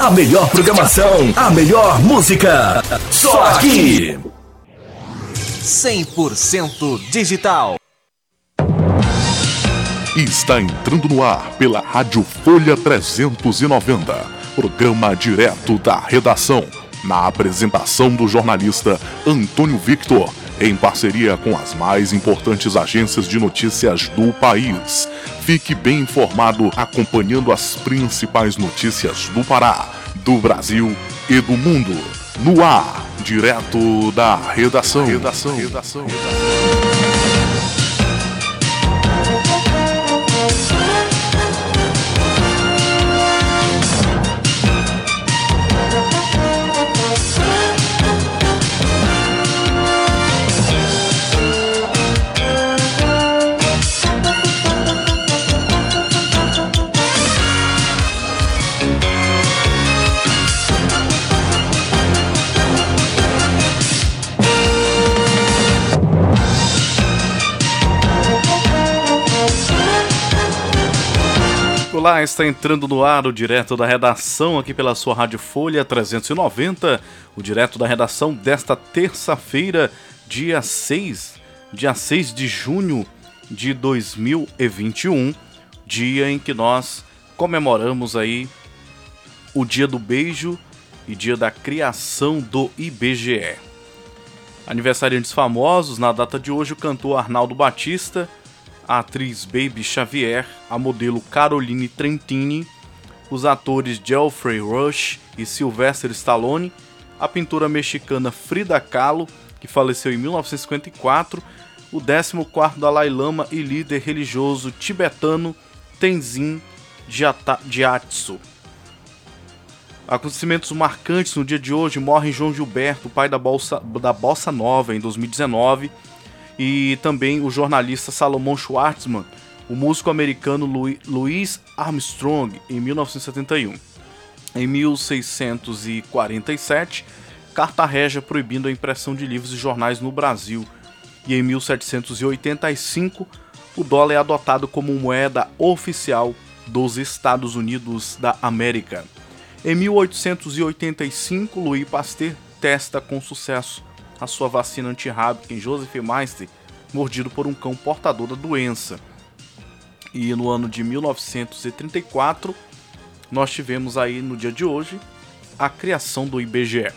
A melhor programação, a melhor música. Só aqui. 100% digital. Está entrando no ar pela Rádio Folha 390. Programa direto da redação. Na apresentação do jornalista Antônio Victor, em parceria com as mais importantes agências de notícias do país. Fique bem informado acompanhando as principais notícias do Pará, do Brasil e do mundo. No ar, direto da redação. redação. redação. redação. Olá, está entrando no ar o direto da redação aqui pela sua Rádio Folha 390, o direto da redação desta terça-feira, dia 6, dia 6 de junho de 2021, dia em que nós comemoramos aí o dia do beijo e dia da criação do IBGE. Aniversariantes famosos, na data de hoje, o cantor Arnaldo Batista, a atriz Baby Xavier, a modelo Caroline Trentini, os atores Geoffrey Rush e Sylvester Stallone, a pintora mexicana Frida Kahlo, que faleceu em 1954, o 14º Dalai Lama e líder religioso tibetano Tenzin Gyatso. Acontecimentos marcantes no dia de hoje morre João Gilberto, pai da, bolsa, da Bossa Nova, em 2019 e também o jornalista Salomon Schwartzman, o músico americano Louis Armstrong, em 1971. Em 1647, Carta Régia proibindo a impressão de livros e jornais no Brasil. E em 1785, o dólar é adotado como moeda oficial dos Estados Unidos da América. Em 1885, Louis Pasteur testa com sucesso a sua vacina antirrábica em Joseph Meister, mordido por um cão portador da doença. E no ano de 1934, nós tivemos aí no dia de hoje a criação do IBGE.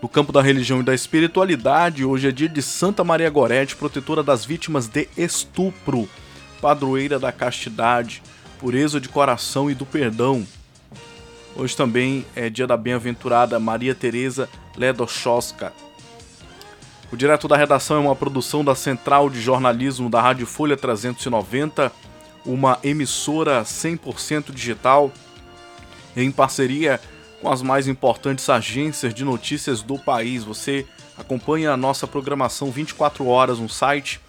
No campo da religião e da espiritualidade, hoje é dia de Santa Maria Gorete, protetora das vítimas de estupro, padroeira da castidade, pureza de coração e do perdão. Hoje também é dia da bem-aventurada Maria Teresa Ledochowska. O Direto da Redação é uma produção da Central de Jornalismo da Rádio Folha 390, uma emissora 100% digital em parceria com as mais importantes agências de notícias do país. Você acompanha a nossa programação 24 horas no site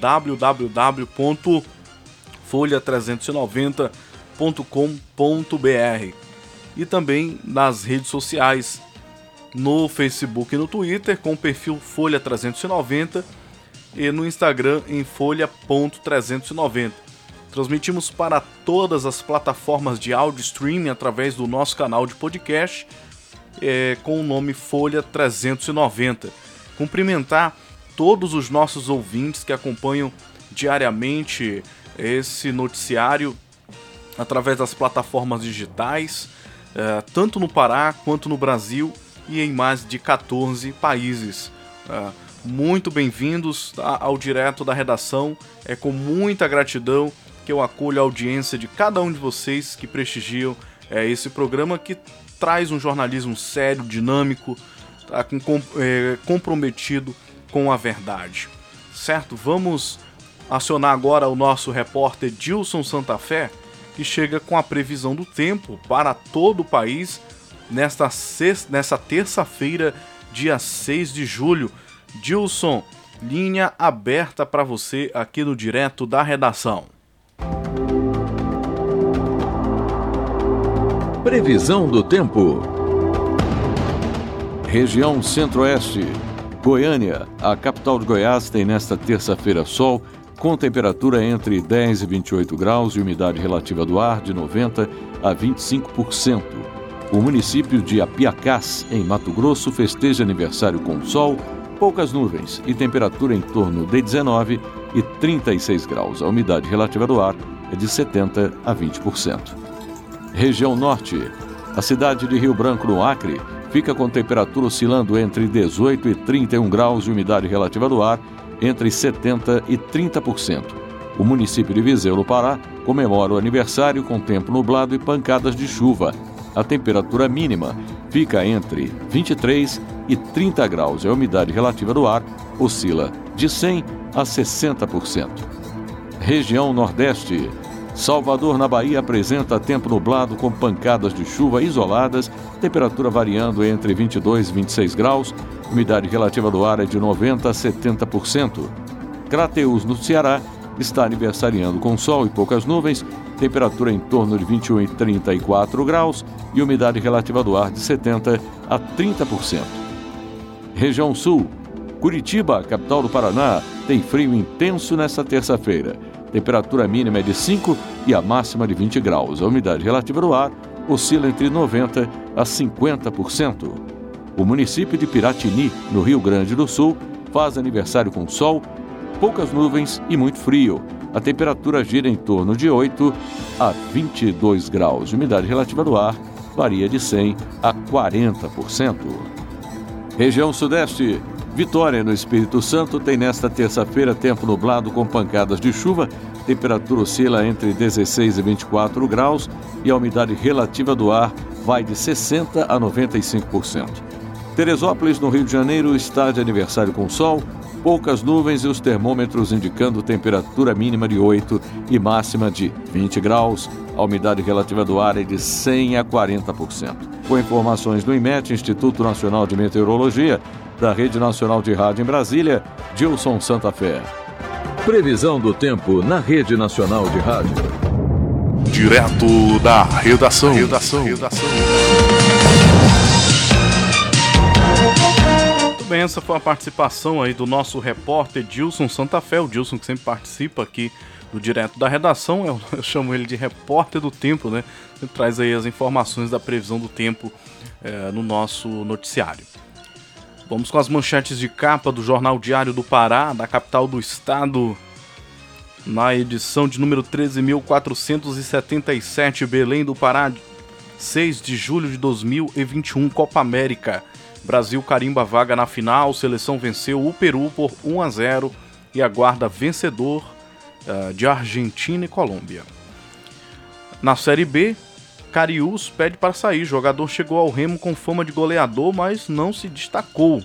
www.folha390.com.br e também nas redes sociais no Facebook e no Twitter com o perfil Folha 390 e no Instagram em folha.390. Transmitimos para todas as plataformas de áudio streaming através do nosso canal de podcast é, com o nome Folha 390. Cumprimentar todos os nossos ouvintes que acompanham diariamente esse noticiário através das plataformas digitais, é, tanto no Pará quanto no Brasil e em mais de 14 países. Uh, muito bem-vindos ao direto da redação. É com muita gratidão que eu acolho a audiência de cada um de vocês que prestigiam é, esse programa que traz um jornalismo sério, dinâmico, tá, com, é, comprometido com a verdade. Certo? Vamos acionar agora o nosso repórter Dilson Santa Fé, que chega com a previsão do tempo para todo o país nesta, nesta terça-feira, dia 6 de julho. Dilson, linha aberta para você aqui no Direto da Redação. Previsão do tempo. Região Centro-Oeste. Goiânia, a capital de Goiás, tem nesta terça-feira sol, com temperatura entre 10 e 28 graus e umidade relativa do ar de 90 a 25%. O município de Apiacás, em Mato Grosso, festeja aniversário com sol, poucas nuvens e temperatura em torno de 19 e 36 graus. A umidade relativa do ar é de 70 a 20%. Região Norte. A cidade de Rio Branco, no Acre, fica com temperatura oscilando entre 18 e 31 graus e umidade relativa do ar entre 70 e 30%. O município de Viseu, no Pará, comemora o aniversário com tempo nublado e pancadas de chuva a temperatura mínima fica entre 23 e 30 graus e a umidade relativa do ar oscila de 100 a 60%. Região Nordeste. Salvador, na Bahia, apresenta tempo nublado com pancadas de chuva isoladas, temperatura variando entre 22 e 26 graus, umidade relativa do ar é de 90 a 70%. Crateus, no Ceará, está aniversariando com sol e poucas nuvens, temperatura em torno de 21 e 34 graus e umidade relativa do ar de 70 a 30%. Região Sul. Curitiba, capital do Paraná, tem frio intenso nesta terça-feira. Temperatura mínima é de 5 e a máxima de 20 graus. A umidade relativa do ar oscila entre 90 a 50%. O município de Piratini, no Rio Grande do Sul, faz aniversário com sol poucas nuvens e muito frio. A temperatura gira em torno de 8 a 22 graus. A umidade relativa do ar varia de 100 a 40%. Região Sudeste. Vitória, no Espírito Santo, tem nesta terça-feira tempo nublado com pancadas de chuva. Temperatura oscila entre 16 e 24 graus e a umidade relativa do ar vai de 60 a 95%. Teresópolis, no Rio de Janeiro, está de aniversário com sol poucas nuvens e os termômetros indicando temperatura mínima de 8 e máxima de 20 graus. A umidade relativa do ar é de 100 a 40%. Com informações do IMET, Instituto Nacional de Meteorologia, da Rede Nacional de Rádio em Brasília, Gilson Santa Fé. Previsão do tempo na Rede Nacional de Rádio. Direto da redação. Redação. redação. Bem, essa foi a participação aí do nosso repórter Dilson Santa Fé, o Dilson que sempre participa aqui do Direto da Redação, eu, eu chamo ele de repórter do tempo, né? Ele traz aí as informações da previsão do tempo é, no nosso noticiário. Vamos com as manchetes de capa do Jornal Diário do Pará, da capital do estado, na edição de número 13.477, Belém do Pará, 6 de julho de 2021, Copa América. Brasil carimba vaga na final, seleção venceu o Peru por 1 a 0 e aguarda vencedor uh, de Argentina e Colômbia. Na Série B, Cariús pede para sair. Jogador chegou ao Remo com fama de goleador, mas não se destacou.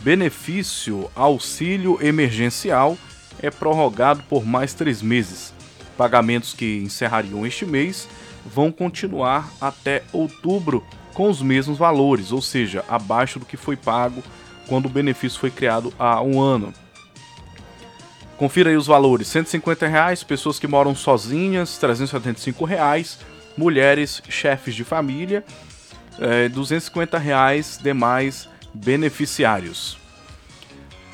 Benefício auxílio emergencial é prorrogado por mais três meses. Pagamentos que encerrariam este mês vão continuar até outubro com os mesmos valores, ou seja, abaixo do que foi pago quando o benefício foi criado há um ano. Confira aí os valores: 150 reais, pessoas que moram sozinhas, 375 reais, mulheres, chefes de família, é, 250 reais demais beneficiários.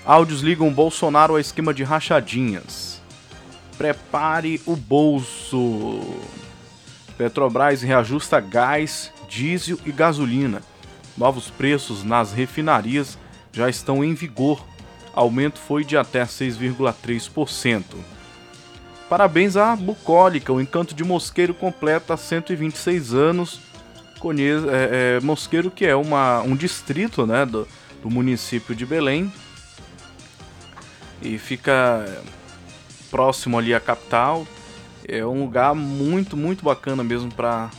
Áudios ligam Bolsonaro ao esquema de rachadinhas. Prepare o bolso. Petrobras reajusta gás diesel e gasolina. Novos preços nas refinarias já estão em vigor. Aumento foi de até 6,3%. Parabéns à Bucólica, o Encanto de Mosqueiro completa 126 anos. Conheço, é, é, Mosqueiro, que é uma, um distrito né, do, do município de Belém. E fica próximo ali à capital. É um lugar muito, muito bacana mesmo para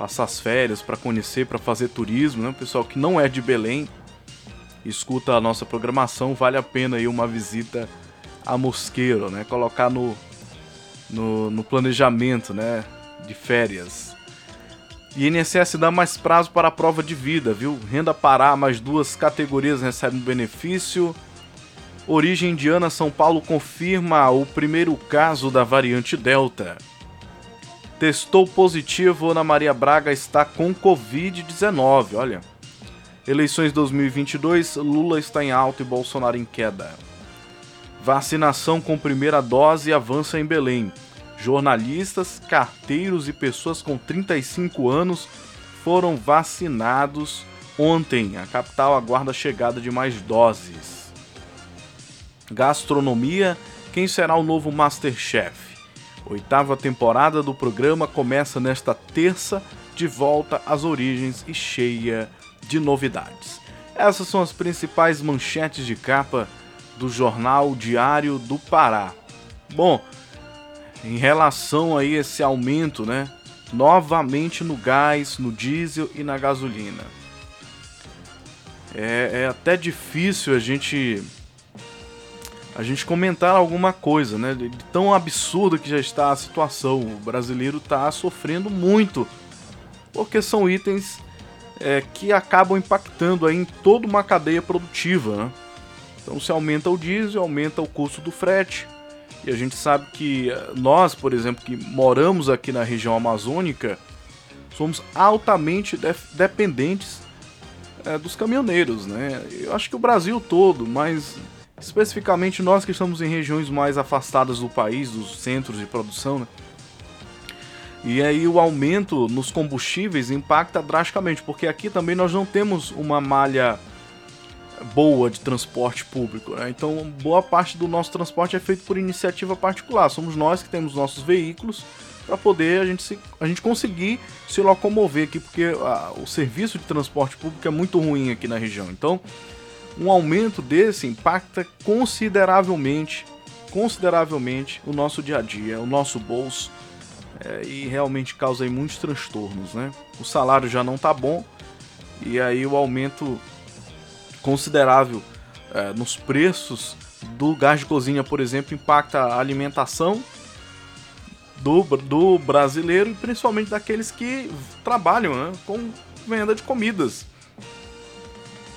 passar as férias, para conhecer, para fazer turismo, né? O pessoal que não é de Belém, escuta a nossa programação, vale a pena aí uma visita a Mosqueiro, né? Colocar no, no, no planejamento, né? De férias. INSS dá mais prazo para a prova de vida, viu? Renda Pará, mais duas categorias recebem benefício. Origem indiana, São Paulo confirma o primeiro caso da variante Delta testou positivo Ana Maria Braga está com Covid-19. Olha. Eleições 2022, Lula está em alta e Bolsonaro em queda. Vacinação com primeira dose avança em Belém. Jornalistas, carteiros e pessoas com 35 anos foram vacinados ontem. A capital aguarda a chegada de mais doses. Gastronomia, quem será o novo Masterchef? Oitava temporada do programa começa nesta terça, de volta às origens e cheia de novidades. Essas são as principais manchetes de capa do jornal Diário do Pará. Bom, em relação a esse aumento, né? Novamente no gás, no diesel e na gasolina. É, é até difícil a gente a gente comentar alguma coisa, né? De tão absurdo que já está a situação. O brasileiro está sofrendo muito, porque são itens é, que acabam impactando aí em toda uma cadeia produtiva. Né? Então, se aumenta o diesel, aumenta o custo do frete. E a gente sabe que eh, nós, por exemplo, que moramos aqui na região amazônica, somos altamente de dependentes é, dos caminhoneiros, né? Eu acho que o Brasil todo, mas especificamente nós que estamos em regiões mais afastadas do país, dos centros de produção, né? E aí o aumento nos combustíveis impacta drasticamente, porque aqui também nós não temos uma malha boa de transporte público. Né? Então, boa parte do nosso transporte é feito por iniciativa particular. Somos nós que temos nossos veículos para poder a gente, se, a gente conseguir se locomover aqui, porque a, o serviço de transporte público é muito ruim aqui na região. Então, um aumento desse impacta consideravelmente, consideravelmente o nosso dia a dia, o nosso bolso é, e realmente causa aí muitos transtornos, né? O salário já não tá bom e aí o aumento considerável é, nos preços do gás de cozinha, por exemplo, impacta a alimentação do, do brasileiro e principalmente daqueles que trabalham né, com venda de comidas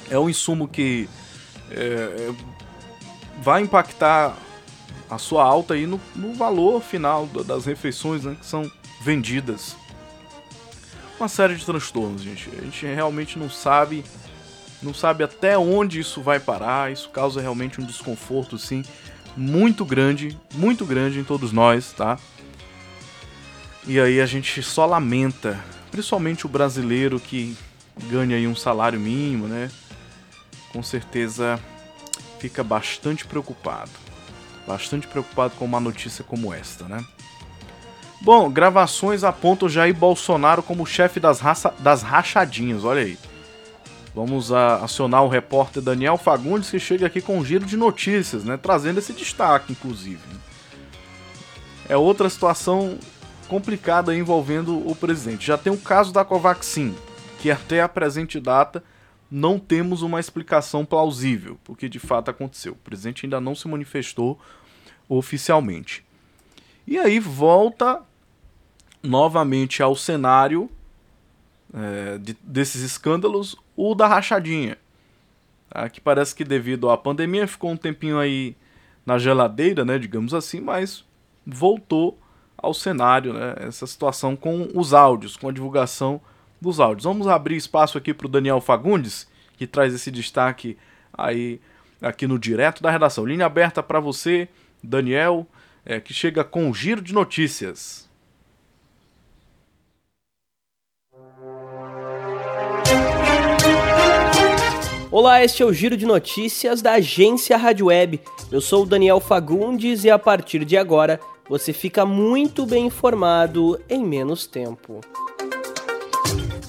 é um insumo que é, é, vai impactar a sua alta aí no, no valor final das refeições né, que são vendidas. Uma série de transtornos, gente. A gente realmente não sabe, não sabe até onde isso vai parar. Isso causa realmente um desconforto, sim, muito grande, muito grande em todos nós, tá? E aí a gente só lamenta, principalmente o brasileiro que ganha aí um salário mínimo, né? Com certeza fica bastante preocupado. Bastante preocupado com uma notícia como esta, né? Bom, gravações apontam Jair Bolsonaro como chefe das, raça, das rachadinhas, olha aí. Vamos a, acionar o repórter Daniel Fagundes, que chega aqui com um giro de notícias, né? Trazendo esse destaque, inclusive. É outra situação complicada envolvendo o presidente. Já tem o caso da Covaxin, que até a presente data não temos uma explicação plausível, porque de fato aconteceu. O presidente ainda não se manifestou oficialmente. E aí volta novamente ao cenário é, de, desses escândalos o da rachadinha. Tá? Que parece que devido à pandemia ficou um tempinho aí na geladeira, né, digamos assim, mas voltou ao cenário, né, essa situação com os áudios, com a divulgação dos áudios. Vamos abrir espaço aqui para o Daniel Fagundes, que traz esse destaque aí aqui no direto da redação. Linha aberta para você, Daniel, é, que chega com um giro de notícias. Olá, este é o Giro de Notícias da agência Rádio Web. Eu sou o Daniel Fagundes e a partir de agora você fica muito bem informado em menos tempo.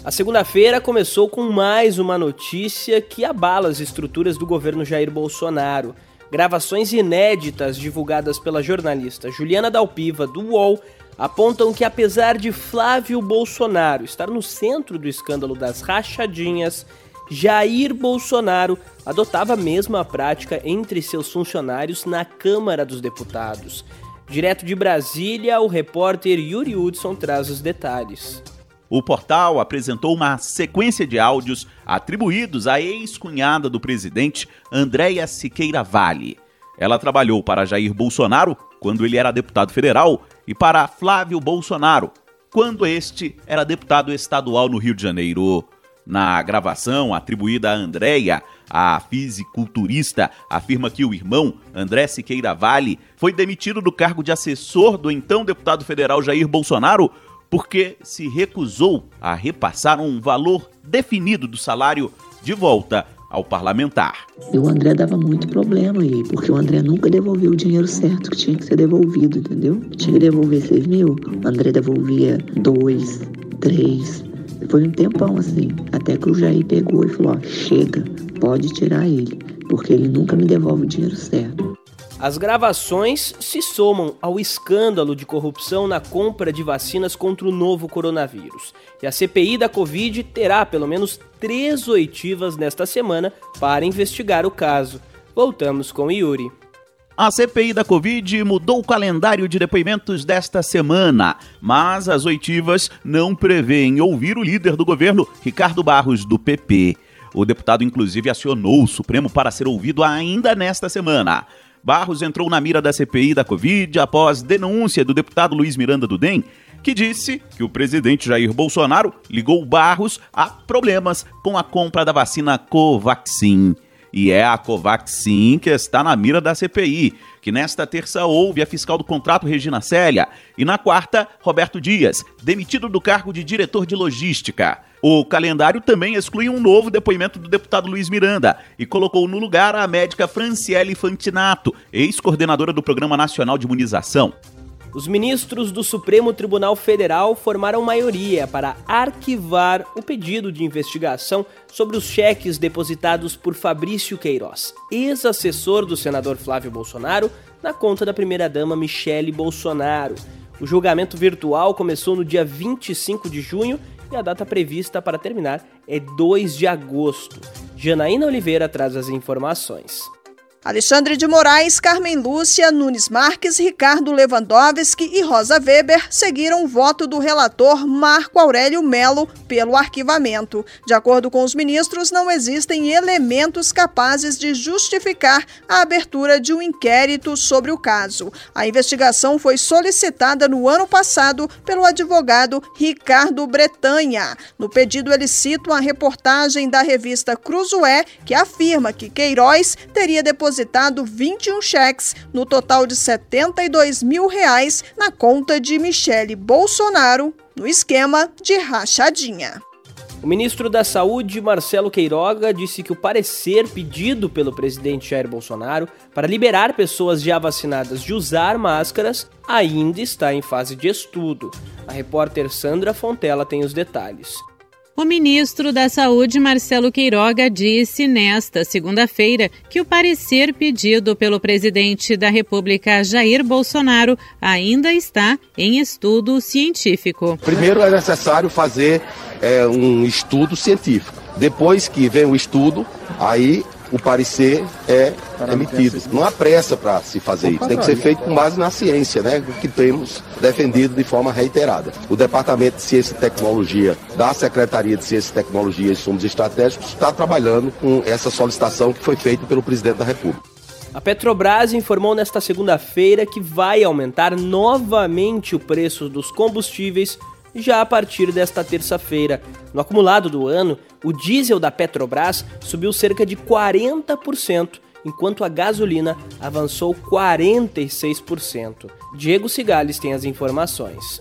A segunda-feira começou com mais uma notícia que abala as estruturas do governo Jair Bolsonaro. Gravações inéditas divulgadas pela jornalista Juliana Dalpiva do UOL apontam que, apesar de Flávio Bolsonaro estar no centro do escândalo das rachadinhas, Jair Bolsonaro adotava a mesma prática entre seus funcionários na Câmara dos Deputados. Direto de Brasília, o repórter Yuri Hudson traz os detalhes. O portal apresentou uma sequência de áudios atribuídos à ex-cunhada do presidente, Andréia Siqueira Vale. Ela trabalhou para Jair Bolsonaro quando ele era deputado federal e para Flávio Bolsonaro quando este era deputado estadual no Rio de Janeiro. Na gravação atribuída a Andréia, a fisiculturista afirma que o irmão, André Siqueira Vale, foi demitido do cargo de assessor do então deputado federal Jair Bolsonaro porque se recusou a repassar um valor definido do salário de volta ao parlamentar. O André dava muito problema aí, porque o André nunca devolveu o dinheiro certo que tinha que ser devolvido, entendeu? Tinha que devolver 6 mil, o André devolvia 2, 3. Foi um tempão assim, até que o Jair pegou e falou: ó, chega, pode tirar ele, porque ele nunca me devolve o dinheiro certo. As gravações se somam ao escândalo de corrupção na compra de vacinas contra o novo coronavírus. E a CPI da Covid terá pelo menos três oitivas nesta semana para investigar o caso. Voltamos com Yuri. A CPI da Covid mudou o calendário de depoimentos desta semana, mas as oitivas não prevêem ouvir o líder do governo, Ricardo Barros, do PP. O deputado, inclusive, acionou o Supremo para ser ouvido ainda nesta semana. Barros entrou na mira da CPI da Covid após denúncia do deputado Luiz Miranda do DEM, que disse que o presidente Jair Bolsonaro ligou Barros a problemas com a compra da vacina Covaxin. E é a Covaxin que está na mira da CPI, que nesta terça houve a fiscal do contrato Regina Célia e na quarta, Roberto Dias, demitido do cargo de diretor de logística. O calendário também exclui um novo depoimento do deputado Luiz Miranda e colocou no lugar a médica Franciele Fantinato, ex-coordenadora do Programa Nacional de Imunização. Os ministros do Supremo Tribunal Federal formaram maioria para arquivar o pedido de investigação sobre os cheques depositados por Fabrício Queiroz, ex-assessor do senador Flávio Bolsonaro, na conta da primeira-dama Michele Bolsonaro. O julgamento virtual começou no dia 25 de junho e a data prevista para terminar é 2 de agosto. Janaína Oliveira traz as informações. Alexandre de Moraes, Carmen Lúcia, Nunes Marques, Ricardo Lewandowski e Rosa Weber seguiram o voto do relator Marco Aurélio Melo pelo arquivamento. De acordo com os ministros, não existem elementos capazes de justificar a abertura de um inquérito sobre o caso. A investigação foi solicitada no ano passado pelo advogado Ricardo Bretanha. No pedido, ele cita uma reportagem da revista Cruzoé que afirma que Queiroz teria depositado depositado 21 cheques, no total de 72 mil reais, na conta de Michele Bolsonaro, no esquema de rachadinha. O ministro da Saúde, Marcelo Queiroga, disse que o parecer pedido pelo presidente Jair Bolsonaro para liberar pessoas já vacinadas de usar máscaras ainda está em fase de estudo. A repórter Sandra Fontela tem os detalhes. O ministro da Saúde, Marcelo Queiroga, disse nesta segunda-feira que o parecer pedido pelo presidente da República, Jair Bolsonaro, ainda está em estudo científico. Primeiro é necessário fazer é, um estudo científico. Depois que vem o estudo, aí o parecer é emitido. Não há pressa para se fazer isso. Tem que ser feito com base na ciência, né? Que temos defendido de forma reiterada. O Departamento de Ciência e Tecnologia da Secretaria de Ciência e Tecnologia e Insumos Estratégicos está trabalhando com essa solicitação que foi feita pelo presidente da República. A Petrobras informou nesta segunda-feira que vai aumentar novamente o preço dos combustíveis já a partir desta terça-feira. No acumulado do ano, o diesel da Petrobras subiu cerca de 40%, enquanto a gasolina avançou 46%. Diego Cigales tem as informações.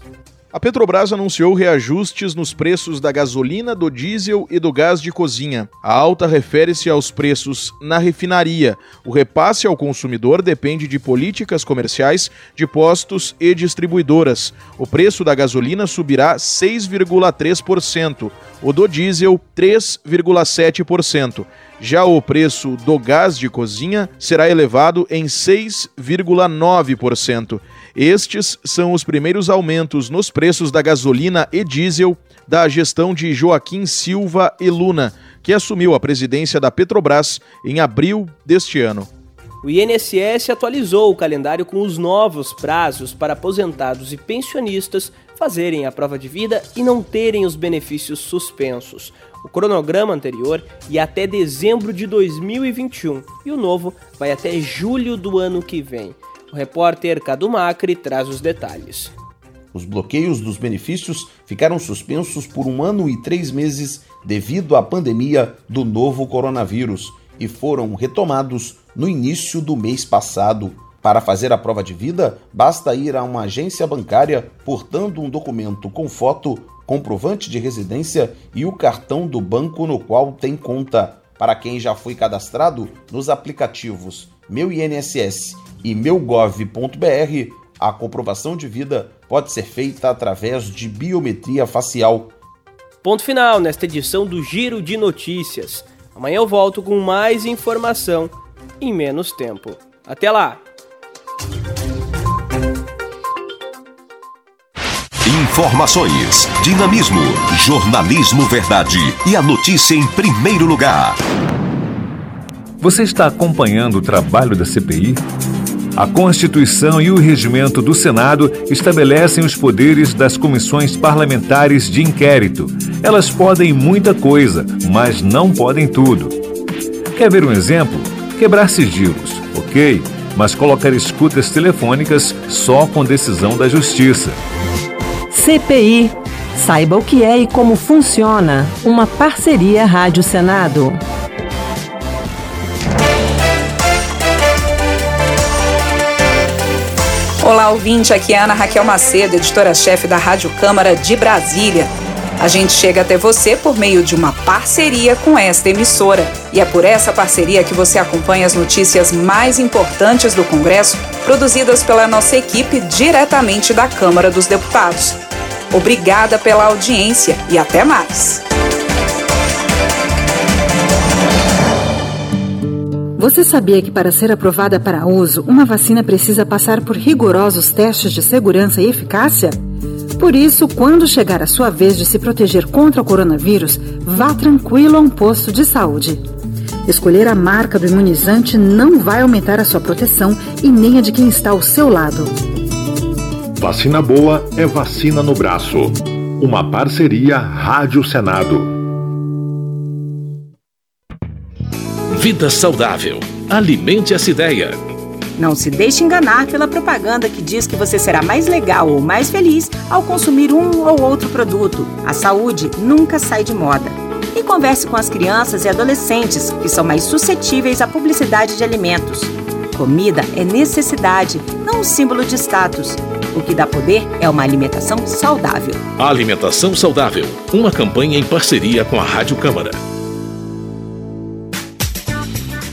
A Petrobras anunciou reajustes nos preços da gasolina, do diesel e do gás de cozinha. A alta refere-se aos preços na refinaria. O repasse ao consumidor depende de políticas comerciais de postos e distribuidoras. O preço da gasolina subirá 6,3%, o do diesel 3,7%. Já o preço do gás de cozinha será elevado em 6,9%. Estes são os primeiros aumentos nos preços da gasolina e diesel da gestão de Joaquim Silva e Luna, que assumiu a presidência da Petrobras em abril deste ano. O INSS atualizou o calendário com os novos prazos para aposentados e pensionistas fazerem a prova de vida e não terem os benefícios suspensos. O cronograma anterior ia até dezembro de 2021 e o novo vai até julho do ano que vem. O repórter Cadu Macri traz os detalhes. Os bloqueios dos benefícios ficaram suspensos por um ano e três meses devido à pandemia do novo coronavírus e foram retomados no início do mês passado. Para fazer a prova de vida, basta ir a uma agência bancária portando um documento com foto, comprovante de residência e o cartão do banco no qual tem conta. Para quem já foi cadastrado nos aplicativos Meu INSS e meugov.br, a comprovação de vida pode ser feita através de biometria facial. Ponto final nesta edição do Giro de Notícias. Amanhã eu volto com mais informação em menos tempo. Até lá! Informações, dinamismo, jornalismo verdade e a notícia em primeiro lugar. Você está acompanhando o trabalho da CPI? A Constituição e o regimento do Senado estabelecem os poderes das comissões parlamentares de inquérito. Elas podem muita coisa, mas não podem tudo. Quer ver um exemplo? Quebrar sigilos, ok, mas colocar escutas telefônicas só com decisão da Justiça. CPI. Saiba o que é e como funciona. Uma parceria Rádio Senado. Olá, ouvinte. Aqui é Ana Raquel Macedo, editora-chefe da Rádio Câmara de Brasília. A gente chega até você por meio de uma parceria com esta emissora. E é por essa parceria que você acompanha as notícias mais importantes do Congresso, produzidas pela nossa equipe diretamente da Câmara dos Deputados. Obrigada pela audiência e até mais. Você sabia que para ser aprovada para uso, uma vacina precisa passar por rigorosos testes de segurança e eficácia? Por isso, quando chegar a sua vez de se proteger contra o coronavírus, vá tranquilo a um posto de saúde. Escolher a marca do imunizante não vai aumentar a sua proteção e nem a de quem está ao seu lado. Vacina boa é vacina no braço. Uma parceria Rádio Senado. Vida saudável. Alimente essa ideia. Não se deixe enganar pela propaganda que diz que você será mais legal ou mais feliz ao consumir um ou outro produto. A saúde nunca sai de moda. E converse com as crianças e adolescentes, que são mais suscetíveis à publicidade de alimentos. Comida é necessidade, não um símbolo de status. O que dá poder é uma alimentação saudável. Alimentação saudável. Uma campanha em parceria com a Rádio Câmara.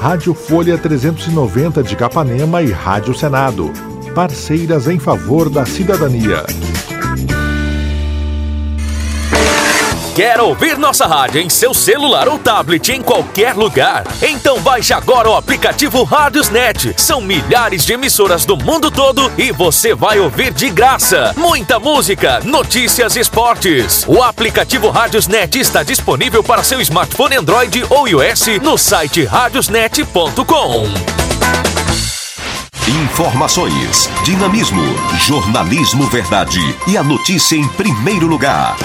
Rádio Folha 390 de Capanema e Rádio Senado. Parceiras em favor da cidadania. Quer ouvir nossa rádio em seu celular ou tablet em qualquer lugar? Então baixe agora o aplicativo Rádiosnet. São milhares de emissoras do mundo todo e você vai ouvir de graça. Muita música, notícias e esportes. O aplicativo Rádiosnet está disponível para seu smartphone Android ou iOS no site radiosnet.com. Informações, dinamismo, jornalismo verdade e a notícia em primeiro lugar.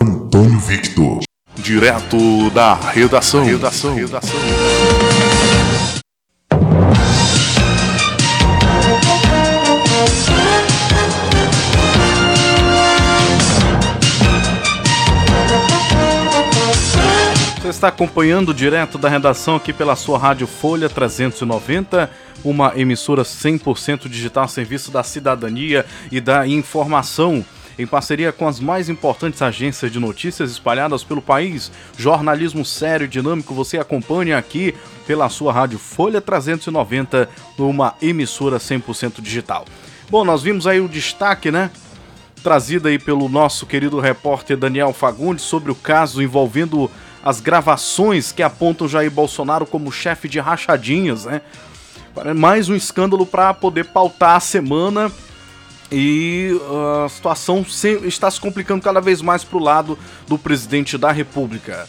Antônio Victor. Direto da redação. Redação. redação. Você está acompanhando direto da redação aqui pela sua Rádio Folha 390, uma emissora 100% digital, serviço da cidadania e da informação em parceria com as mais importantes agências de notícias espalhadas pelo país. Jornalismo sério e dinâmico você acompanha aqui pela sua rádio Folha 390, numa emissora 100% digital. Bom, nós vimos aí o destaque, né? Trazido aí pelo nosso querido repórter Daniel Fagundes sobre o caso envolvendo as gravações que apontam Jair Bolsonaro como chefe de rachadinhas, né? Mais um escândalo para poder pautar a semana e a situação está se complicando cada vez mais para o lado do presidente da República.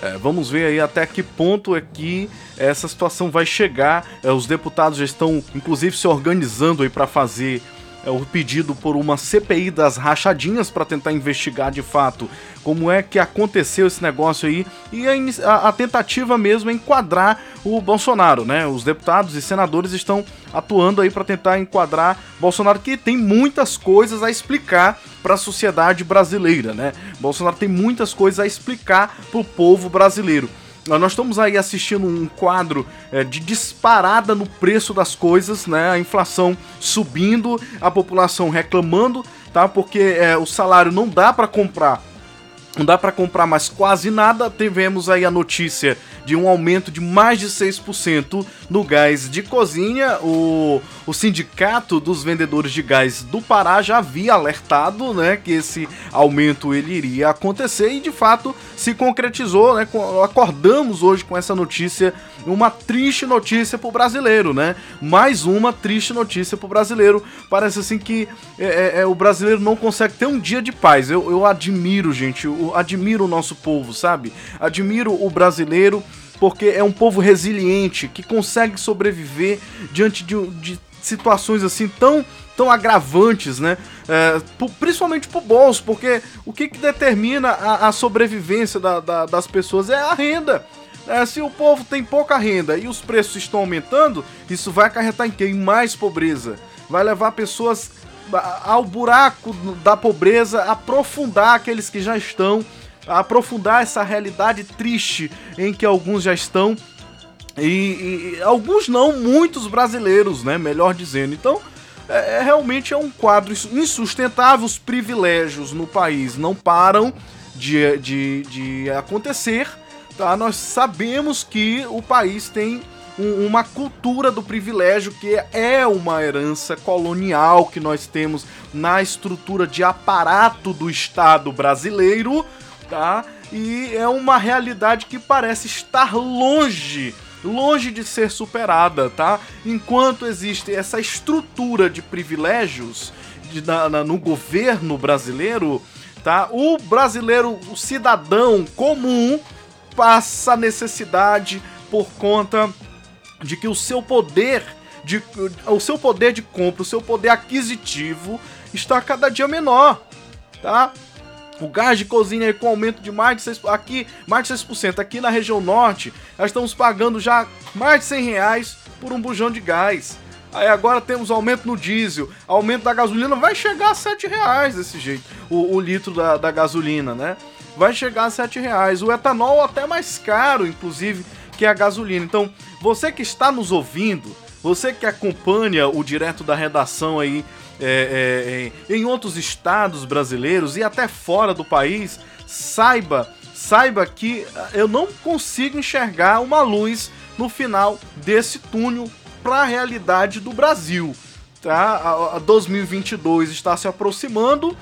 É, vamos ver aí até que ponto é que essa situação vai chegar. É, os deputados já estão, inclusive, se organizando aí para fazer é, o pedido por uma CPI das rachadinhas para tentar investigar de fato como é que aconteceu esse negócio aí e a, a, tentativa mesmo é enquadrar o Bolsonaro, né? Os deputados e senadores estão atuando aí para tentar enquadrar Bolsonaro que tem muitas coisas a explicar para a sociedade brasileira, né? Bolsonaro tem muitas coisas a explicar para o povo brasileiro. Nós estamos aí assistindo um quadro é, de disparada no preço das coisas, né? A inflação subindo, a população reclamando, tá? Porque é, o salário não dá para comprar não dá para comprar mais quase nada. Tivemos aí a notícia de um aumento de mais de 6% no gás de cozinha. O, o sindicato dos vendedores de gás do Pará já havia alertado, né, que esse aumento ele iria acontecer e de fato se concretizou, né? Acordamos hoje com essa notícia, uma triste notícia para o brasileiro, né? Mais uma triste notícia para o brasileiro. Parece assim que é, é, é, o brasileiro não consegue ter um dia de paz. Eu, eu admiro, gente, eu admiro o nosso povo, sabe? Admiro o brasileiro porque é um povo resiliente que consegue sobreviver diante de, de situações assim tão tão agravantes, né? É, principalmente pro bolso, porque o que, que determina a, a sobrevivência da, da, das pessoas é a renda. É, se o povo tem pouca renda e os preços estão aumentando, isso vai acarretar em quê? Em mais pobreza. Vai levar pessoas ao buraco da pobreza, aprofundar aqueles que já estão, aprofundar essa realidade triste em que alguns já estão e, e, alguns não, muitos brasileiros, né? Melhor dizendo. Então, é, é, realmente é um quadro insustentável. Os privilégios no país não param de, de, de acontecer. Tá? Nós sabemos que o país tem um, uma cultura do privilégio que é uma herança colonial que nós temos na estrutura de aparato do Estado brasileiro, tá? E é uma realidade que parece estar longe longe de ser superada, tá? Enquanto existe essa estrutura de privilégios de, na, na, no governo brasileiro, tá? O brasileiro, o cidadão comum, passa necessidade por conta de que o seu poder de, o seu poder de compra, o seu poder aquisitivo está cada dia menor, tá? O gás de cozinha com aumento de mais de 6%, aqui, mais de 6%. Aqui na região norte, nós estamos pagando já mais de 100 reais por um bujão de gás. Aí agora temos aumento no diesel, aumento da gasolina, vai chegar a 7 reais desse jeito, o, o litro da, da, gasolina, né? Vai chegar a 7 reais. O etanol até mais caro, inclusive, que a gasolina. Então, você que está nos ouvindo, você que acompanha o direto da redação aí é, é, em outros estados brasileiros e até fora do país, saiba, saiba que eu não consigo enxergar uma luz no final desse túnel para a realidade do Brasil. Tá? A, a 2022 está se aproximando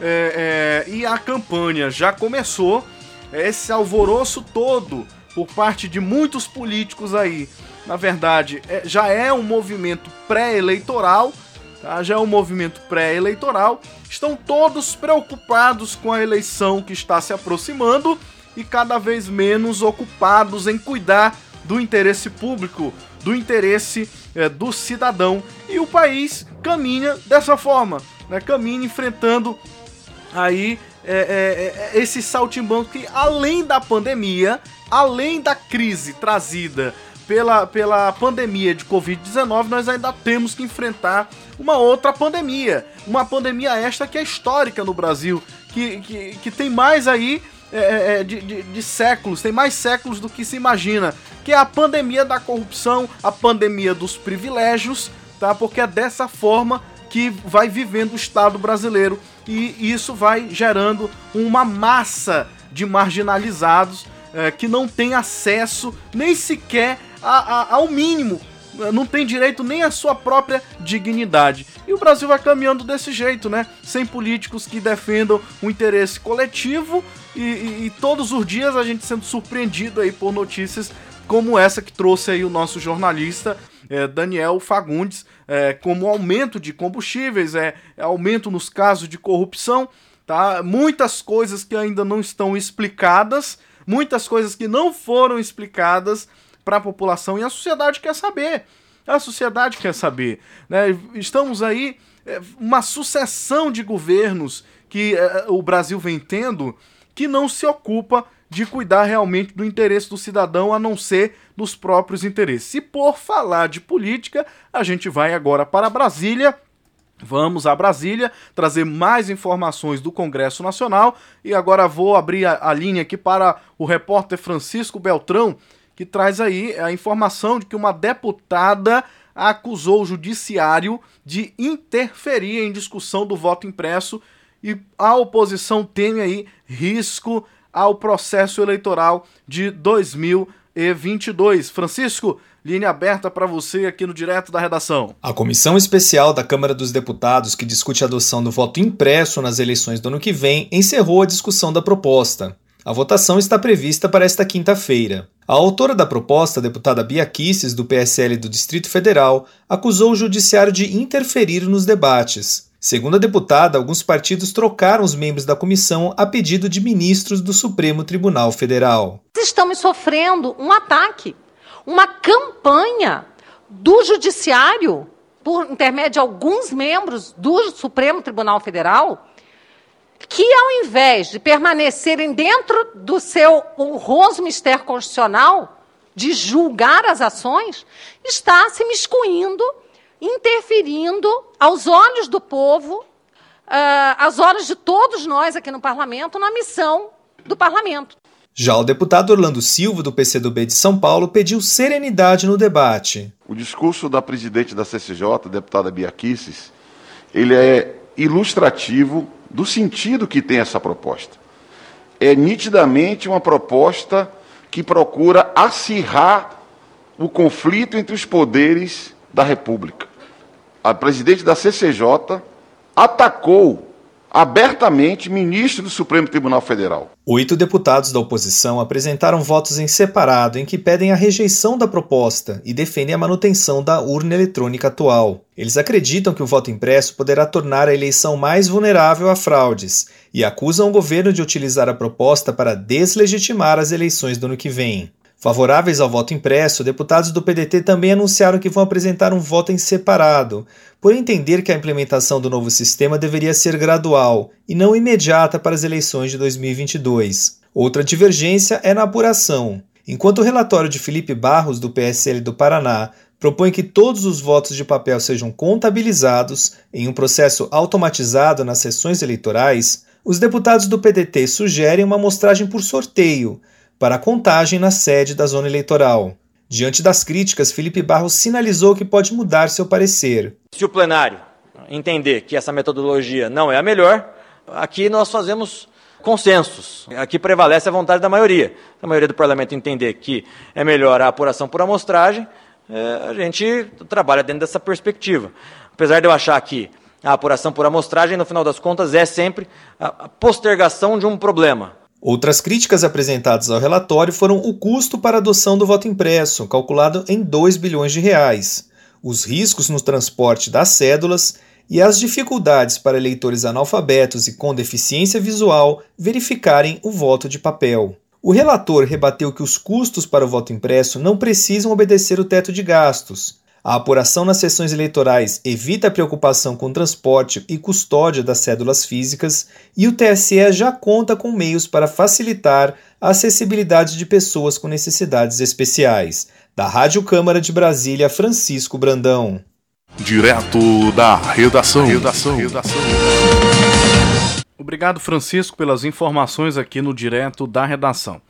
é, é, e a campanha já começou. Esse alvoroço todo por parte de muitos políticos aí, na verdade, é, já é um movimento pré-eleitoral tá? já é um movimento pré-eleitoral, estão todos preocupados com a eleição que está se aproximando e cada vez menos ocupados em cuidar do interesse público, do interesse é, do cidadão. E o país caminha dessa forma, né? caminha enfrentando aí é, é, é esse saltimbanco que, além da pandemia, além da crise trazida pela, pela pandemia de Covid-19, nós ainda temos que enfrentar uma outra pandemia. Uma pandemia esta que é histórica no Brasil, que, que, que tem mais aí é, é, é, de, de, de, séculos, tem mais séculos do que se imagina, que é a pandemia da corrupção, a pandemia dos privilégios, tá? Porque é dessa forma que vai vivendo o Estado brasileiro e isso vai gerando uma massa de marginalizados é, que não tem acesso nem sequer a, a, ao mínimo. Não tem direito nem à sua própria dignidade. E o Brasil vai caminhando desse jeito, né? Sem políticos que defendam o interesse coletivo e, e, e todos os dias a gente sendo surpreendido aí por notícias como essa que trouxe aí o nosso jornalista é, Daniel Fagundes, é, como aumento de combustíveis, é, é, aumento nos casos de corrupção, tá? Muitas coisas que ainda não estão explicadas, muitas coisas que não foram explicadas para a população e a sociedade quer saber. A sociedade quer saber. Né? Estamos aí, é, uma sucessão de governos que é, o Brasil vem tendo que não se ocupa de cuidar realmente do interesse do cidadão, a não ser dos próprios interesses. E por falar de política, a gente vai agora para Brasília. Vamos a Brasília trazer mais informações do Congresso Nacional e agora vou abrir a, a linha aqui para o repórter Francisco Beltrão, que traz aí a informação de que uma deputada acusou o judiciário de interferir em discussão do voto impresso e a oposição teme aí risco ao processo eleitoral de 2022. Francisco, linha aberta para você aqui no Direto da Redação. A comissão especial da Câmara dos Deputados, que discute a adoção do voto impresso nas eleições do ano que vem, encerrou a discussão da proposta. A votação está prevista para esta quinta-feira. A autora da proposta, deputada Bia Kisses, do PSL do Distrito Federal, acusou o judiciário de interferir nos debates. Segundo a deputada, alguns partidos trocaram os membros da comissão a pedido de ministros do Supremo Tribunal Federal. Estamos sofrendo um ataque, uma campanha do Judiciário, por intermédio de alguns membros do Supremo Tribunal Federal, que ao invés de permanecerem dentro do seu honroso mistério constitucional, de julgar as ações, está se miscuindo interferindo aos olhos do povo, uh, aos olhos de todos nós aqui no parlamento, na missão do parlamento. Já o deputado Orlando Silva, do PCdoB de São Paulo, pediu serenidade no debate. O discurso da presidente da CCJ, deputada Bia Kicis, ele é ilustrativo do sentido que tem essa proposta. É nitidamente uma proposta que procura acirrar o conflito entre os poderes da República a presidente da CCJ, atacou abertamente ministro do Supremo Tribunal Federal. Oito deputados da oposição apresentaram votos em separado em que pedem a rejeição da proposta e defendem a manutenção da urna eletrônica atual. Eles acreditam que o voto impresso poderá tornar a eleição mais vulnerável a fraudes e acusam o governo de utilizar a proposta para deslegitimar as eleições do ano que vem. Favoráveis ao voto impresso, deputados do PDT também anunciaram que vão apresentar um voto em separado, por entender que a implementação do novo sistema deveria ser gradual e não imediata para as eleições de 2022. Outra divergência é na apuração. Enquanto o relatório de Felipe Barros, do PSL do Paraná, propõe que todos os votos de papel sejam contabilizados em um processo automatizado nas sessões eleitorais, os deputados do PDT sugerem uma amostragem por sorteio para a contagem na sede da zona eleitoral. Diante das críticas, Felipe Barros sinalizou que pode mudar seu parecer. Se o plenário entender que essa metodologia não é a melhor, aqui nós fazemos consensos. Aqui prevalece a vontade da maioria. Se a maioria do parlamento entender que é melhor a apuração por amostragem, é, a gente trabalha dentro dessa perspectiva. Apesar de eu achar que a apuração por amostragem, no final das contas, é sempre a postergação de um problema. Outras críticas apresentadas ao relatório foram o custo para a adoção do voto impresso, calculado em 2 bilhões de reais, os riscos no transporte das cédulas e as dificuldades para eleitores analfabetos e com deficiência visual verificarem o voto de papel. O relator rebateu que os custos para o voto impresso não precisam obedecer o teto de gastos, a apuração nas sessões eleitorais evita a preocupação com transporte e custódia das cédulas físicas e o TSE já conta com meios para facilitar a acessibilidade de pessoas com necessidades especiais. Da Rádio Câmara de Brasília, Francisco Brandão. Direto da redação. redação. redação. Obrigado, Francisco, pelas informações aqui no Direto da Redação.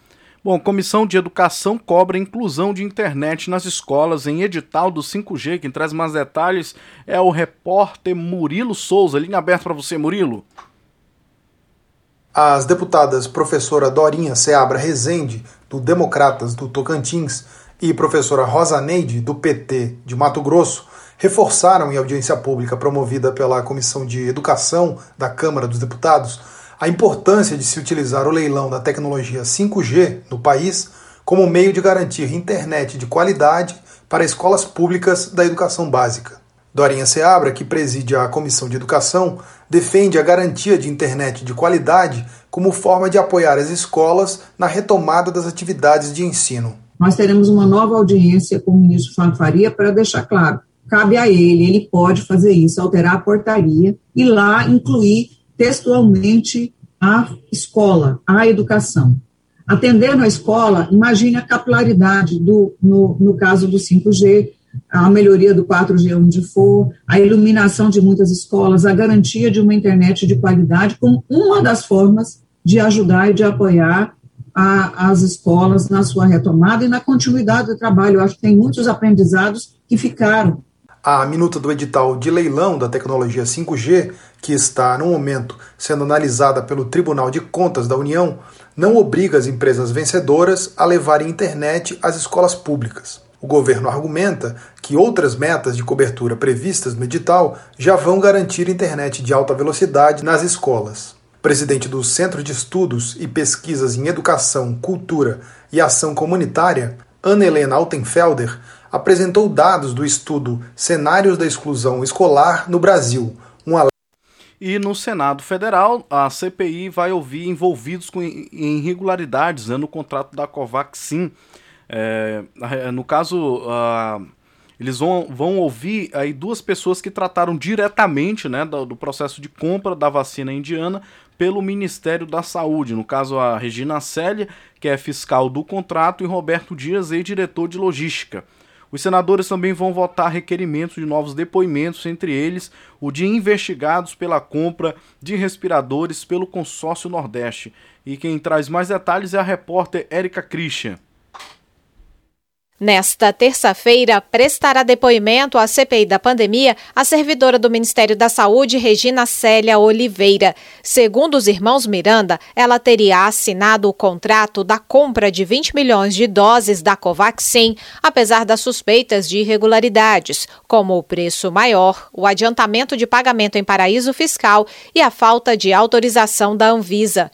Bom, Comissão de Educação cobra inclusão de internet nas escolas em edital do 5G. Quem traz mais detalhes é o repórter Murilo Souza. Linha aberta para você, Murilo. As deputadas professora Dorinha Seabra Rezende, do Democratas do Tocantins, e professora Rosa Neide, do PT de Mato Grosso, reforçaram em audiência pública promovida pela Comissão de Educação da Câmara dos Deputados a importância de se utilizar o leilão da tecnologia 5G no país como meio de garantir internet de qualidade para escolas públicas da educação básica. Dorinha Seabra, que preside a Comissão de Educação, defende a garantia de internet de qualidade como forma de apoiar as escolas na retomada das atividades de ensino. Nós teremos uma nova audiência com o ministro Fábio Faria para deixar claro, cabe a ele, ele pode fazer isso, alterar a portaria e lá incluir textualmente a escola, a educação. Atendendo a escola, imagine a capilaridade do, no, no caso do 5G, a melhoria do 4G onde for, a iluminação de muitas escolas, a garantia de uma internet de qualidade, como uma das formas de ajudar e de apoiar a, as escolas na sua retomada e na continuidade do trabalho. Eu acho que tem muitos aprendizados que ficaram. A minuta do edital de leilão da tecnologia 5G, que está no momento sendo analisada pelo Tribunal de Contas da União, não obriga as empresas vencedoras a levarem internet às escolas públicas. O governo argumenta que outras metas de cobertura previstas no edital já vão garantir internet de alta velocidade nas escolas. Presidente do Centro de Estudos e Pesquisas em Educação, Cultura e Ação Comunitária, Ana Helena Altenfelder, apresentou dados do estudo Cenários da Exclusão Escolar no Brasil, um e no Senado Federal, a CPI vai ouvir envolvidos com irregularidades né, no contrato da Covaxin é, no caso, uh, eles vão, vão ouvir aí duas pessoas que trataram diretamente né, do, do, processo de compra da vacina indiana pelo Ministério da Saúde. No caso, a Regina Célia, que é fiscal do contrato, e Roberto Dias, ex-diretor de logística. Os senadores também vão votar requerimentos de novos depoimentos, entre eles o de investigados pela compra de respiradores pelo consórcio Nordeste. E quem traz mais detalhes é a repórter Érica Christian. Nesta terça-feira, prestará depoimento à CPI da pandemia a servidora do Ministério da Saúde, Regina Célia Oliveira. Segundo os irmãos Miranda, ela teria assinado o contrato da compra de 20 milhões de doses da Covaxin, apesar das suspeitas de irregularidades, como o preço maior, o adiantamento de pagamento em paraíso fiscal e a falta de autorização da Anvisa.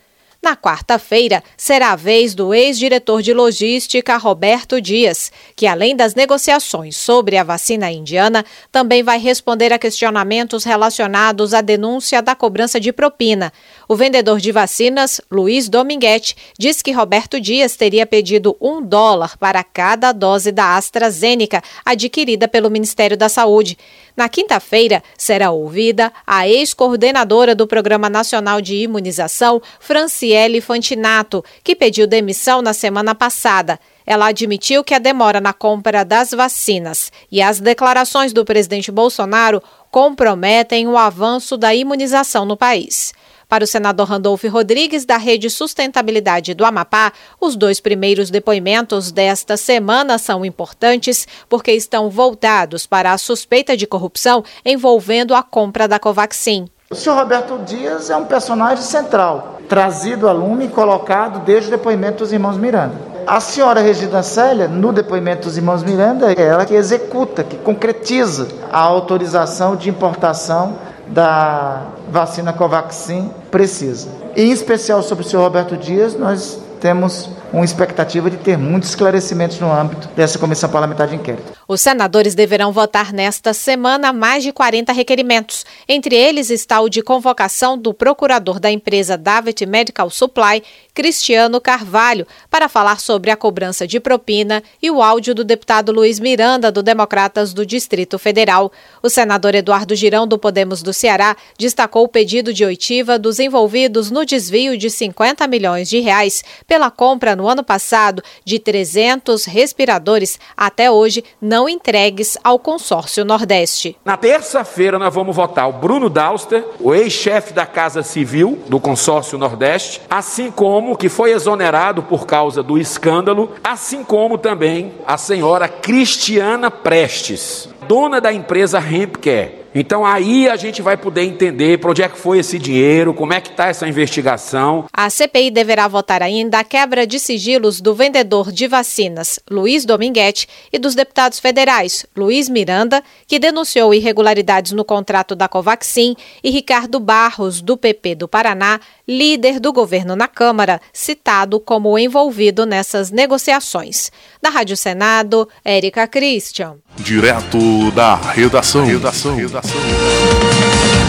Na quarta-feira, será a vez do ex-diretor de logística Roberto Dias, que, além das negociações sobre a vacina indiana, também vai responder a questionamentos relacionados à denúncia da cobrança de propina. O vendedor de vacinas, Luiz Dominguete, diz que Roberto Dias teria pedido um dólar para cada dose da AstraZeneca adquirida pelo Ministério da Saúde. Na quinta-feira, será ouvida a ex-coordenadora do Programa Nacional de Imunização, Franciele Fantinato, que pediu demissão na semana passada. Ela admitiu que a demora na compra das vacinas e as declarações do presidente Bolsonaro comprometem o avanço da imunização no país. Para o senador Randolfo Rodrigues, da Rede Sustentabilidade do Amapá, os dois primeiros depoimentos desta semana são importantes porque estão voltados para a suspeita de corrupção envolvendo a compra da Covaxin. O senhor Roberto Dias é um personagem central, trazido a lume e colocado desde o depoimento dos irmãos Miranda. A senhora Regina Célia, no depoimento dos irmãos Miranda, é ela que executa, que concretiza a autorização de importação da vacina Covaxin precisa. E, em especial sobre o senhor Roberto Dias, nós temos uma expectativa de ter muitos esclarecimentos no âmbito dessa comissão parlamentar de inquérito. Os senadores deverão votar nesta semana mais de 40 requerimentos. Entre eles está o de convocação do procurador da empresa David Medical Supply, Cristiano Carvalho, para falar sobre a cobrança de propina e o áudio do deputado Luiz Miranda, do Democratas do Distrito Federal. O senador Eduardo Girão, do Podemos do Ceará, destacou o pedido de oitiva dos envolvidos no desvio de 50 milhões de reais pela compra no ano passado de 300 respiradores até hoje não não entregues ao consórcio Nordeste. Na terça-feira nós vamos votar o Bruno Dauster, o ex-chefe da Casa Civil do consórcio Nordeste, assim como que foi exonerado por causa do escândalo, assim como também a senhora Cristiana Prestes, dona da empresa Hempcare então aí a gente vai poder entender para onde é que foi esse dinheiro, como é que está essa investigação. A CPI deverá votar ainda a quebra de sigilos do vendedor de vacinas Luiz Dominguete e dos deputados federais Luiz Miranda, que denunciou irregularidades no contrato da Covaxin, e Ricardo Barros, do PP do Paraná, líder do governo na Câmara, citado como envolvido nessas negociações. Da Rádio Senado, Érica Christian. Direto da redação. redação. redação abraço.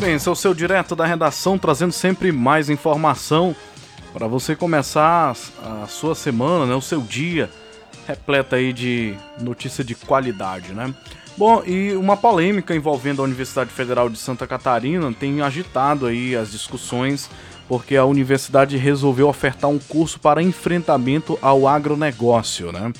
Bem, esse é o seu direto da redação, trazendo sempre mais informação para você começar a sua semana, né, o seu dia repleta aí de notícia de qualidade, né? Bom, e uma polêmica envolvendo a Universidade Federal de Santa Catarina tem agitado aí as discussões porque a universidade resolveu ofertar um curso para enfrentamento ao agronegócio, né?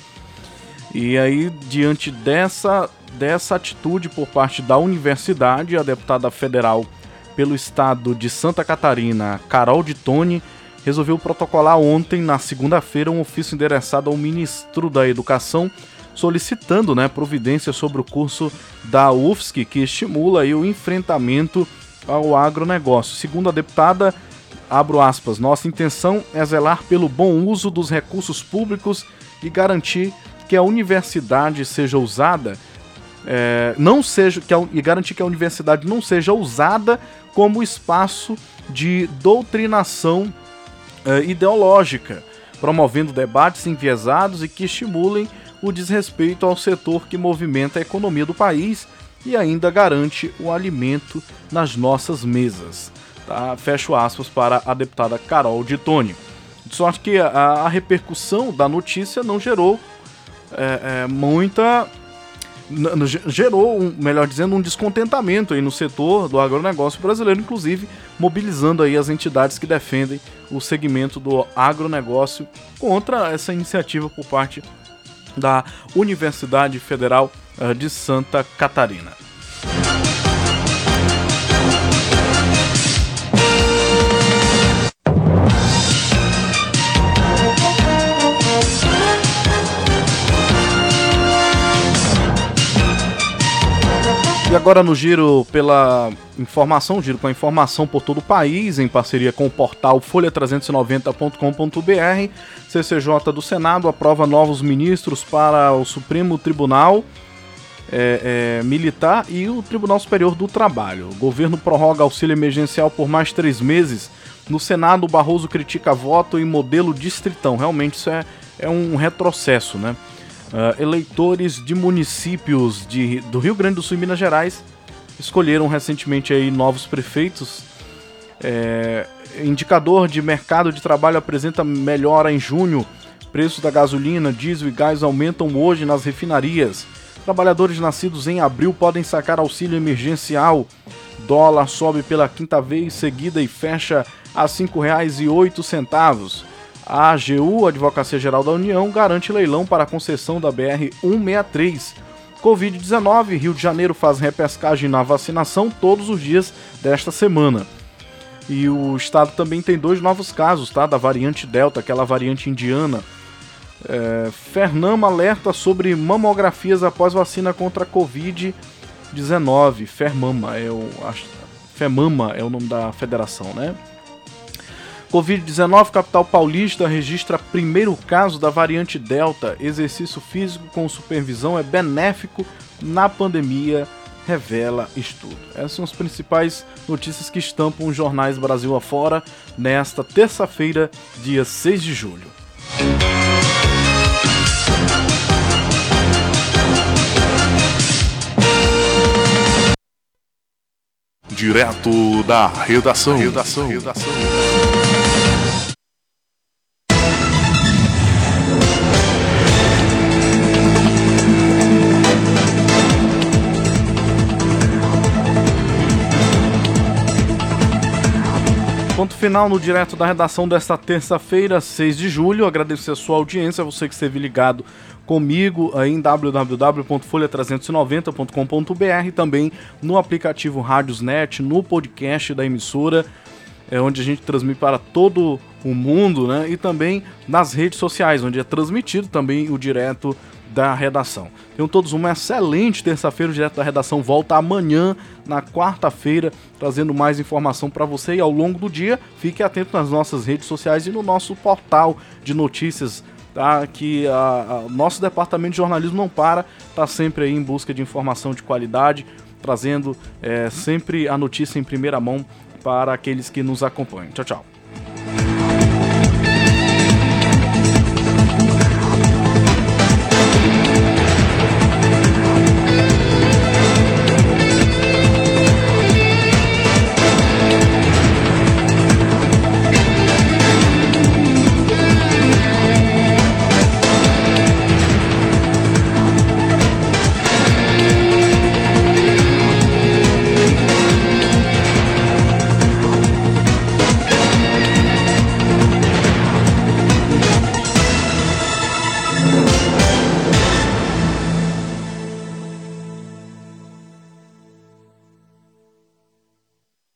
E aí, diante dessa, dessa atitude por parte da universidade, a deputada federal pelo estado de Santa Catarina, Carol de Tone, resolveu protocolar ontem, na segunda-feira, um ofício endereçado ao ministro da Educação solicitando né, providência sobre o curso da UFSC que estimula aí, o enfrentamento ao agronegócio. Segundo a deputada, abro aspas, nossa intenção é zelar pelo bom uso dos recursos públicos e garantir que a universidade seja usada é, não seja que a, e garantir que a universidade não seja usada como espaço de doutrinação é, ideológica, promovendo debates enviesados e que estimulem o desrespeito ao setor que movimenta a economia do país e ainda garante o alimento nas nossas mesas. Tá? Fecho aspas para a deputada Carol de. De sorte que a, a repercussão da notícia não gerou é, é, muita. gerou, um, melhor dizendo, um descontentamento aí no setor do agronegócio brasileiro, inclusive mobilizando aí as entidades que defendem o segmento do agronegócio contra essa iniciativa por parte da Universidade Federal eh, de Santa Catarina. E agora no giro pela informação, giro com a informação por todo o país, em parceria com o portal folha390.com.br, CCJ do Senado aprova novos ministros para o Supremo Tribunal é, é, Militar e o Tribunal Superior do Trabalho. O governo prorroga auxílio emergencial por mais três meses. No Senado, Barroso critica voto em modelo distritão. Realmente isso é, é um retrocesso, né? Uh, eleitores de municípios de, do Rio Grande do Sul e Minas Gerais escolheram recentemente aí novos prefeitos. É, indicador de mercado de trabalho apresenta melhora em junho. Preços da gasolina, diesel e gás aumentam hoje nas refinarias. Trabalhadores nascidos em abril podem sacar auxílio emergencial. Dólar sobe pela quinta vez seguida e fecha a R$ 5,08. A AGU, Advocacia Geral da União, garante leilão para a concessão da BR-163. Covid-19, Rio de Janeiro faz repescagem na vacinação todos os dias desta semana. E o estado também tem dois novos casos, tá? Da variante Delta, aquela variante indiana. É, Fernama alerta sobre mamografias após vacina contra a Covid-19. Fermama é o. Femama é o nome da federação, né? Covid-19, capital paulista registra primeiro caso da variante Delta. Exercício físico com supervisão é benéfico na pandemia, revela estudo. Essas são as principais notícias que estampam os jornais Brasil afora nesta terça-feira, dia 6 de julho. Direto da redação. redação. redação. Ponto final no direto da redação desta terça-feira, 6 de julho. Agradecer a sua audiência, você que esteve ligado comigo em www.folha390.com.br, também no aplicativo Rádiosnet, no podcast da emissora, é onde a gente transmite para todo o mundo, né? E também nas redes sociais, onde é transmitido também o direto da redação. Tenham todos uma excelente terça-feira. O Direto da Redação volta amanhã, na quarta-feira, trazendo mais informação para você. E ao longo do dia, fique atento nas nossas redes sociais e no nosso portal de notícias. Tá, que o nosso departamento de jornalismo não para, está sempre aí em busca de informação de qualidade, trazendo é, sempre a notícia em primeira mão para aqueles que nos acompanham. Tchau, tchau.